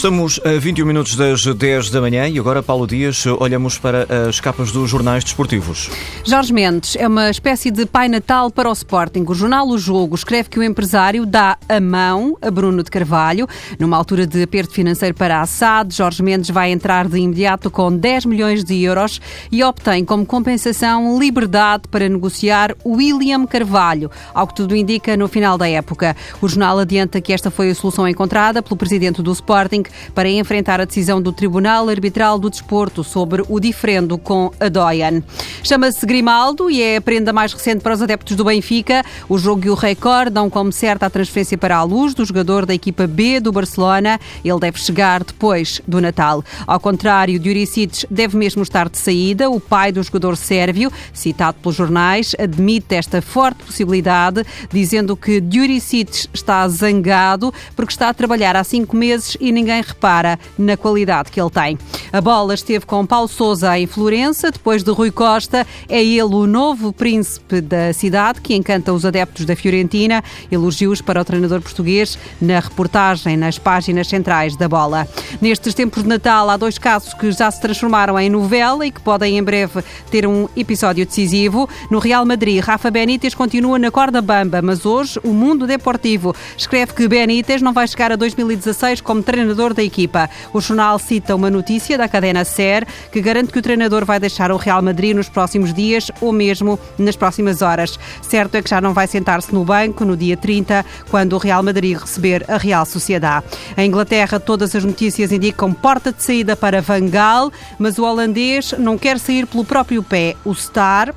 Estamos a 21 minutos das 10 da manhã e agora, Paulo Dias, olhamos para as capas dos jornais desportivos. Jorge Mendes é uma espécie de pai natal para o Sporting. O jornal O Jogo escreve que o empresário dá a mão a Bruno de Carvalho. Numa altura de aperto financeiro para a SAD, Jorge Mendes vai entrar de imediato com 10 milhões de euros e obtém como compensação liberdade para negociar William Carvalho, ao que tudo indica no final da época. O jornal adianta que esta foi a solução encontrada pelo presidente do Sporting para enfrentar a decisão do Tribunal Arbitral do Desporto sobre o diferendo com a Doyan. Chama-se Grimaldo e é a prenda mais recente para os adeptos do Benfica. O jogo e o Record dão como certa a transferência para a luz do jogador da equipa B do Barcelona. Ele deve chegar depois do Natal. Ao contrário, Diuricic deve mesmo estar de saída. O pai do jogador sérvio, citado pelos jornais, admite esta forte possibilidade, dizendo que Diuricic está zangado porque está a trabalhar há cinco meses e ninguém repara na qualidade que ele tem. A bola esteve com Paulo Sousa em Florença, depois de Rui Costa. É ele o novo príncipe da cidade que encanta os adeptos da Fiorentina. Elogios para o treinador português na reportagem nas páginas centrais da bola. Nestes tempos de Natal, há dois casos que já se transformaram em novela e que podem em breve ter um episódio decisivo. No Real Madrid, Rafa Benítez continua na corda bamba, mas hoje o Mundo Deportivo escreve que Benítez não vai chegar a 2016 como treinador da equipa. O jornal cita uma notícia da cadena SER que garante que o treinador vai deixar o Real Madrid nos próximos dias ou mesmo nas próximas horas. Certo é que já não vai sentar-se no banco no dia 30, quando o Real Madrid receber a Real Sociedade. Em Inglaterra, todas as notícias indicam porta de saída para Van Gaal, mas o holandês não quer sair pelo próprio pé. O Star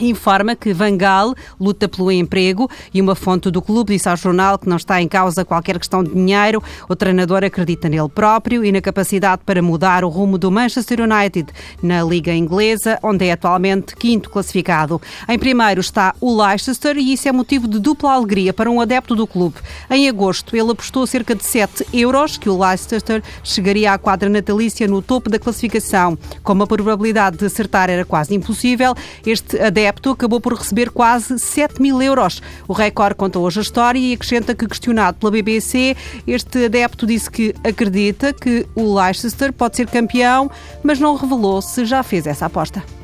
informa que Van Gaal luta pelo emprego e uma fonte do clube disse ao jornal que não está em causa qualquer questão de dinheiro. O treinador acredita nele próprio e na capacidade para mudar o rumo do Manchester United na Liga Inglesa, onde é atualmente quinto classificado. Em primeiro está o Leicester e isso é motivo de dupla alegria para um adepto do clube. Em agosto, ele apostou cerca de 7 euros que o Leicester chegaria à quadra natalícia no topo da classificação. Como a probabilidade de acertar era quase impossível, este adepto adepto acabou por receber quase 7 mil euros. O Record conta hoje a história e acrescenta que, questionado pela BBC, este adepto disse que acredita que o Leicester pode ser campeão, mas não revelou se já fez essa aposta.